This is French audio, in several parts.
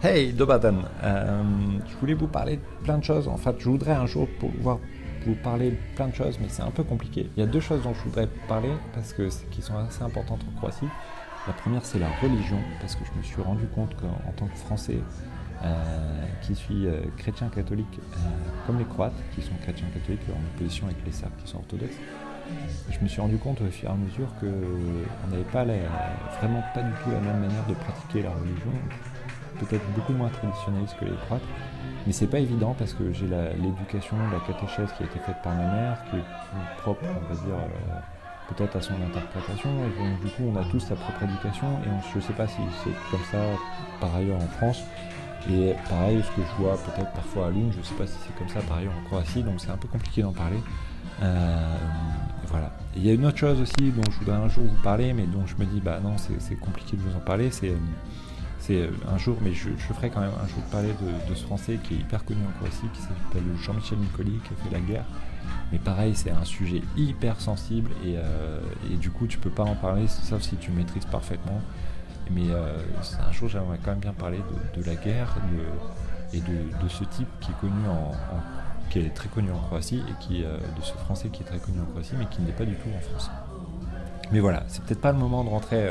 Hey, Dobadan, euh, je voulais vous parler de plein de choses. En fait, je voudrais un jour pouvoir vous parler de plein de choses, mais c'est un peu compliqué. Il y a deux choses dont je voudrais parler parce que qui sont assez importantes en Croatie. La première, c'est la religion, parce que je me suis rendu compte qu'en tant que Français, euh, qui suis euh, chrétien catholique, comme les Croates, qui sont chrétiens catholiques en opposition avec les Serbes qui sont orthodoxes, je me suis rendu compte au fur et à mesure qu'on n'avait pas vraiment pas du tout la même manière de pratiquer la religion peut-être beaucoup moins traditionnaliste que les Croates. Mais c'est pas évident parce que j'ai l'éducation, la, catéchèse qui a été faite par ma mère, qui est propre, on va dire, euh, peut-être à son interprétation. Et donc, du coup, on a tous sa propre éducation. Et je sais pas si c'est comme ça par ailleurs en France. Et pareil, ce que je vois peut-être parfois à Lune, je sais pas si c'est comme ça par ailleurs en Croatie, donc c'est un peu compliqué d'en parler. Euh, voilà. Il y a une autre chose aussi dont je voudrais un jour vous parler, mais dont je me dis, bah non, c'est compliqué de vous en parler, c'est euh, euh, un jour, mais je, ferai quand même un jour parler de, ce Français qui est hyper connu en Croatie, qui s'appelle Jean-Michel Nicoli, qui a fait la guerre. Mais pareil, c'est un sujet hyper sensible euh, et, du coup, tu peux pas en parler sauf si tu maîtrises parfaitement. Mais euh, un jour, j'aimerais quand même bien parler de, la guerre et de, ce type qui est connu en, qui est très connu en Croatie et qui de ce Français qui est très connu en Croatie, mais qui n'est pas du tout en France. Mais voilà, c'est peut-être pas le moment de rentrer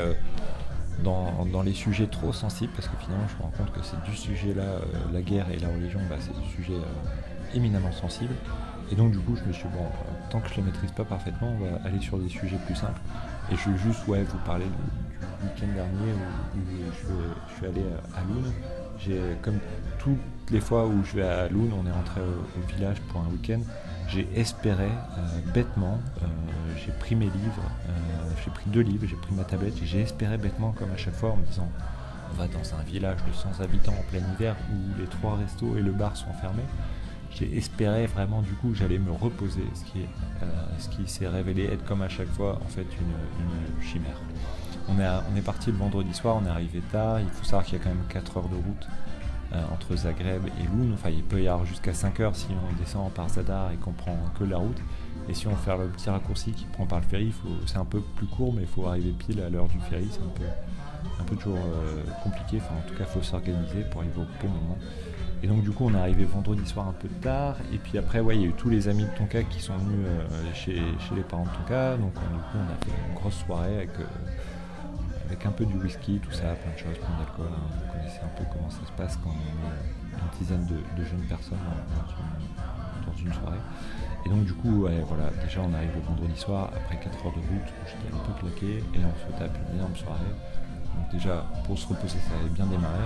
dans, les sujets trop sensibles, parce que finalement je me rends compte que c'est du sujet là, euh, la guerre et la religion, bah, c'est des sujets euh, éminemment sensibles. Et donc du coup je me suis dit, bon, euh, tant que je les maîtrise pas parfaitement, on va aller sur des sujets plus simples. Et je vais juste ouais, vous parler du, week-end dernier où, je, suis allé à Loun. J'ai, comme toutes les fois où je vais à Loun, on est rentré au village pour un week-end, j'ai espéré euh, bêtement, euh, j'ai pris mes livres, euh, j'ai pris deux livres, j'ai pris ma tablette et j'ai espéré bêtement comme à chaque fois en me disant on va dans un village de 100 habitants en plein hiver où les trois restos et le bar sont fermés. J'ai espéré vraiment du coup que j'allais me reposer, ce qui, s'est révélé être comme à chaque fois en fait une, chimère. On est, on est parti le vendredi soir, on est arrivé tard, il faut savoir qu'il y a quand même 4 heures de route euh, entre Zagreb et Loun. Enfin, il peut y avoir jusqu'à 5 heures si on descend par Zadar et qu'on prend que la route. Et si on fait le petit raccourci qui prend par le ferry, c'est un peu plus court, mais il faut arriver pile à l'heure du ferry. C'est un peu, un peu toujours euh, compliqué. Enfin, en tout cas, il faut s'organiser pour arriver au bon moment. Et donc, du coup, on est arrivé vendredi soir un peu tard. Et puis après, ouais, il y a eu tous les amis de Tonka qui sont venus euh, chez, chez, les parents de Tonka. Donc, du coup, on a fait une grosse soirée avec avec un peu du whisky, tout ça, plein de choses, plein d'alcool. Hein. Vous connaissez un peu comment ça se passe quand on est une dizaine de, jeunes personnes dans une, soirée. Et donc du coup, voilà, déjà on arrive le vendredi soir, après 4 heures de route, j'étais un peu claqué, et on se tape une énorme soirée. Donc déjà, pour se reposer, ça avait bien démarré.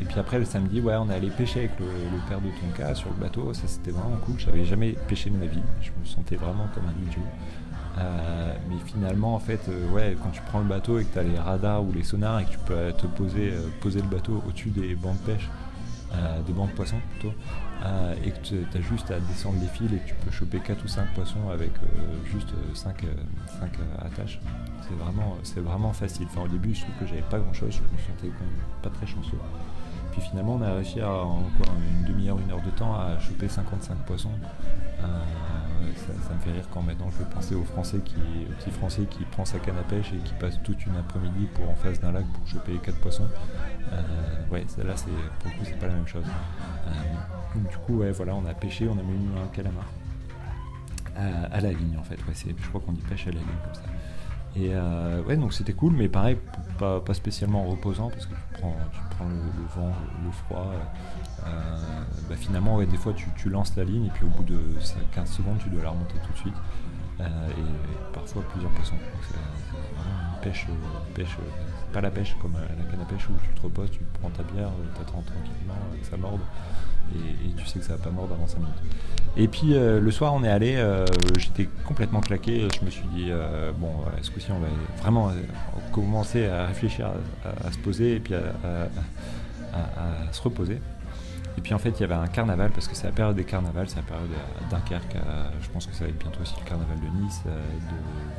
Et puis après, le samedi, ouais, on est allé pêcher avec le, père de Tonka sur le bateau. Ça, c'était vraiment cool. J'avais jamais pêché de ma vie. Je me sentais vraiment comme un idiot. Euh, mais finalement, en fait, euh, ouais, quand tu prends le bateau et que tu as les radars ou les sonars et que tu peux te poser, euh, poser le bateau au-dessus des bancs de pêche, des bancs de poissons plutôt, et que tu as juste à descendre les fils et que tu peux choper 4 ou 5 poissons avec juste 5, 5 attaches, c'est vraiment, vraiment facile. Enfin, au début, je trouve que j'avais pas grand-chose, je me sentais quand même pas très chanceux. Puis finalement, on a réussi à, en une demi-heure, une heure de temps à choper 55 poissons ça, me fait rire quand maintenant je veux penser au français qui, au petit français qui prend sa canne à pêche et qui passe toute une après-midi pour en face d'un lac pour choper quatre poissons. Euh, ouais, là c'est pour le coup c'est pas la même chose. Euh, du coup ouais voilà on a pêché, on a mis un calamar à, la ligne en fait. Ouais, je crois qu'on dit pêche à la ligne comme ça. Et euh, ouais donc c'était cool mais pareil pas, spécialement reposant parce que tu prends, tu prends le, vent, le froid. Euh, bah, finalement, des fois, tu, lances la ligne et puis au bout de 15 secondes, tu dois la remonter tout de suite. Euh, et parfois plusieurs poissons. C'est vraiment une pêche, euh, pêche pas la pêche comme la canne à pêche où tu te reposes, tu prends ta bière, tu attends tranquillement que ça morde et, tu sais que ça va pas mordre avant 5 minutes. Et puis le soir on est allé, j'étais complètement claqué, je me suis dit bon ce coup-ci on va vraiment commencer à réfléchir à, se poser et puis à se reposer. Et puis en fait, il y avait un carnaval, parce que c'est la période des carnavals, c'est la période à Dunkerque, je pense que ça va être bientôt aussi le carnaval de Nice, euh,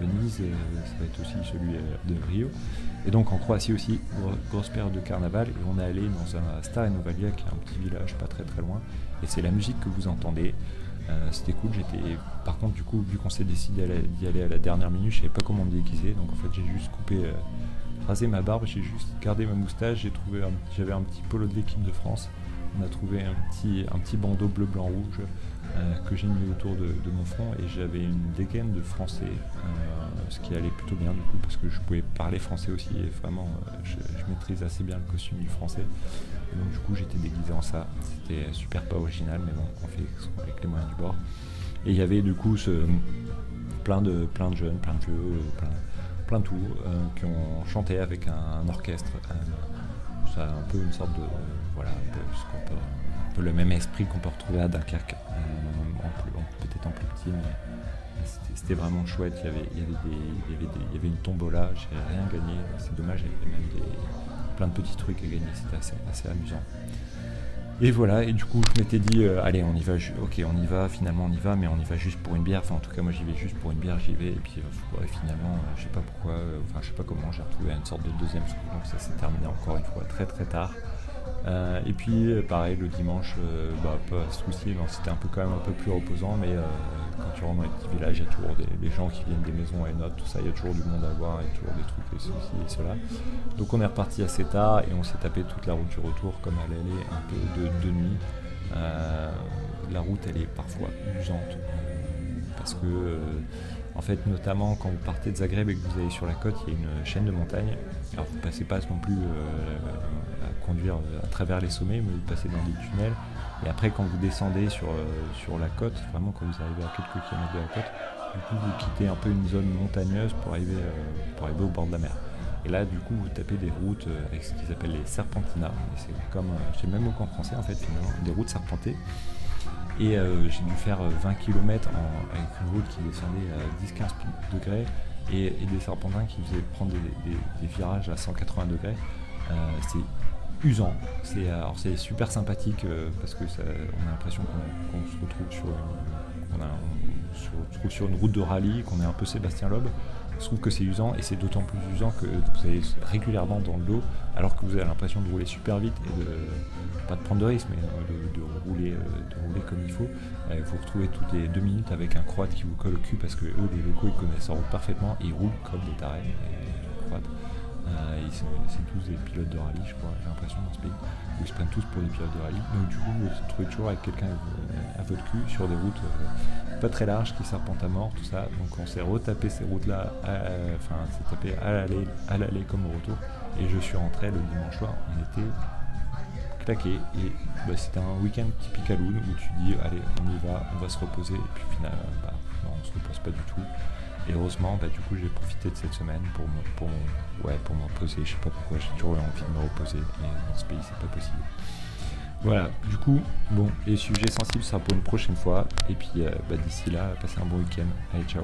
de Venise, euh, ça va être aussi celui euh, de Rio. Et donc en Croatie aussi, grosse période de carnaval, et on est allé dans un Star Novalia, qui est un petit village pas très très loin, et c'est la musique que vous entendez. C'était cool, j'étais. Par contre, du coup, vu qu'on s'est décidé d'y aller à la dernière minute, je savais pas comment me déguiser, donc en fait, j'ai juste coupé rasé ma barbe, j'ai juste gardé ma moustache, j'ai trouvé j'avais un petit polo de l'équipe de France. On a trouvé un petit, un petit bandeau bleu, blanc, rouge euh, que j'ai mis autour de, mon front et j'avais une dégaine de français, euh, ce qui allait plutôt bien du coup parce que je pouvais parler français aussi et vraiment je, maîtrise assez bien le costume du français. Donc du coup j'étais déguisé en ça. C'était super pas original mais bon on fait avec les moyens du bord. Et il y avait du coup ce, plein, de, plein de jeunes, plein de vieux, plein, plein de tout, euh, qui ont chanté avec un, orchestre. Un peu une sorte de. voilà, un peu, le même esprit qu'on peut retrouver à Dunkerque, euh, peut-être en plus petit, mais c'était vraiment chouette. Il y avait, il y avait, il y avait une tombola, j'ai rien gagné, c'est dommage, il y avait même des, plein de petits trucs à gagner, c'était assez, assez amusant. Et voilà, et du coup, je m'étais dit, euh, allez, on y va, ok, on y va, finalement, on y va, mais on y va juste pour une bière. Enfin, en tout cas, moi, j'y vais juste pour une bière, j'y vais, et puis euh, finalement, euh, je sais pas pourquoi, enfin, je sais pas comment, j'ai retrouvé une sorte de deuxième scoop, donc ça s'est terminé encore une fois très très tard. et puis, pareil, le dimanche, bah, pas souci, c'était un peu quand même un peu plus reposant, mais quand tu rentres dans les petits villages, il y a toujours des, gens qui viennent des maisons et notes, tout ça, il y a toujours du monde à voir, il y a toujours des trucs et ceci et cela. Donc on est reparti assez tard et on s'est tapé toute la route du retour comme elle allait un peu de, nuit. Euh, la route elle est parfois usante euh, parce que euh, en fait notamment quand vous partez de Zagreb et que vous allez sur la côte il y a une chaîne de montagnes alors vous ne passez pas non plus à conduire à travers les sommets mais vous passez dans des tunnels et après, quand vous descendez sur, euh, sur la côte, vraiment quand vous arrivez à quelques kilomètres de la côte, du coup, vous quittez un peu une zone montagneuse pour arriver, euh, pour arriver au bord de la mer. Et là, du coup, vous tapez des routes euh, avec ce qu'ils appellent les serpentinats. C'est comme, je sais même mot qu'en français, en fait, finalement, des routes serpentées. Et j'ai dû faire 20 km avec une route qui descendait à 10-15 degrés et, des serpentins qui faisaient prendre des, virages à 180 degrés. c'est usant. C'est alors c'est super sympathique euh, parce que on a l'impression qu'on se retrouve sur une, sur une route de rallye, qu'on est un peu Sébastien Loeb. Je trouve que c'est usant et c'est d'autant plus usant que vous allez régulièrement dans le dos alors que vous avez l'impression de rouler super vite et de pas de prendre de risque mais de, rouler, euh, de rouler comme il faut. Euh, vous retrouvez toutes les deux minutes avec un croate qui vous colle au cul parce que eux les locaux ils connaissent la route parfaitement et ils roulent comme des tarés. Euh, c'est tous des pilotes de rallye, je crois, j'ai l'impression dans ce pays, ils se prennent tous pour des pilotes de rallye. Donc du coup, vous vous trouvez toujours avec quelqu'un à votre cul sur des routes euh, pas très larges qui serpentent à mort, tout ça. Donc on s'est retapé ces routes-là, enfin, s'est tapé à l'aller comme au retour. Et je suis rentré le dimanche soir, on était claqué. Et bah, c'était un week-end typique à Loun où tu dis, allez, on y va, on va se reposer. Et puis finalement, bah, on se repose pas du tout. Et heureusement, bah, du coup, j'ai profité de cette semaine pour me, pour, ouais, pour me reposer. Je sais pas pourquoi, j'ai toujours eu envie de me reposer, mais dans ce pays, c'est pas possible. Voilà, du coup, bon, les sujets sensibles, ça pour une prochaine fois. Et puis, euh, bah, d'ici là, passez un bon week-end. Allez, ciao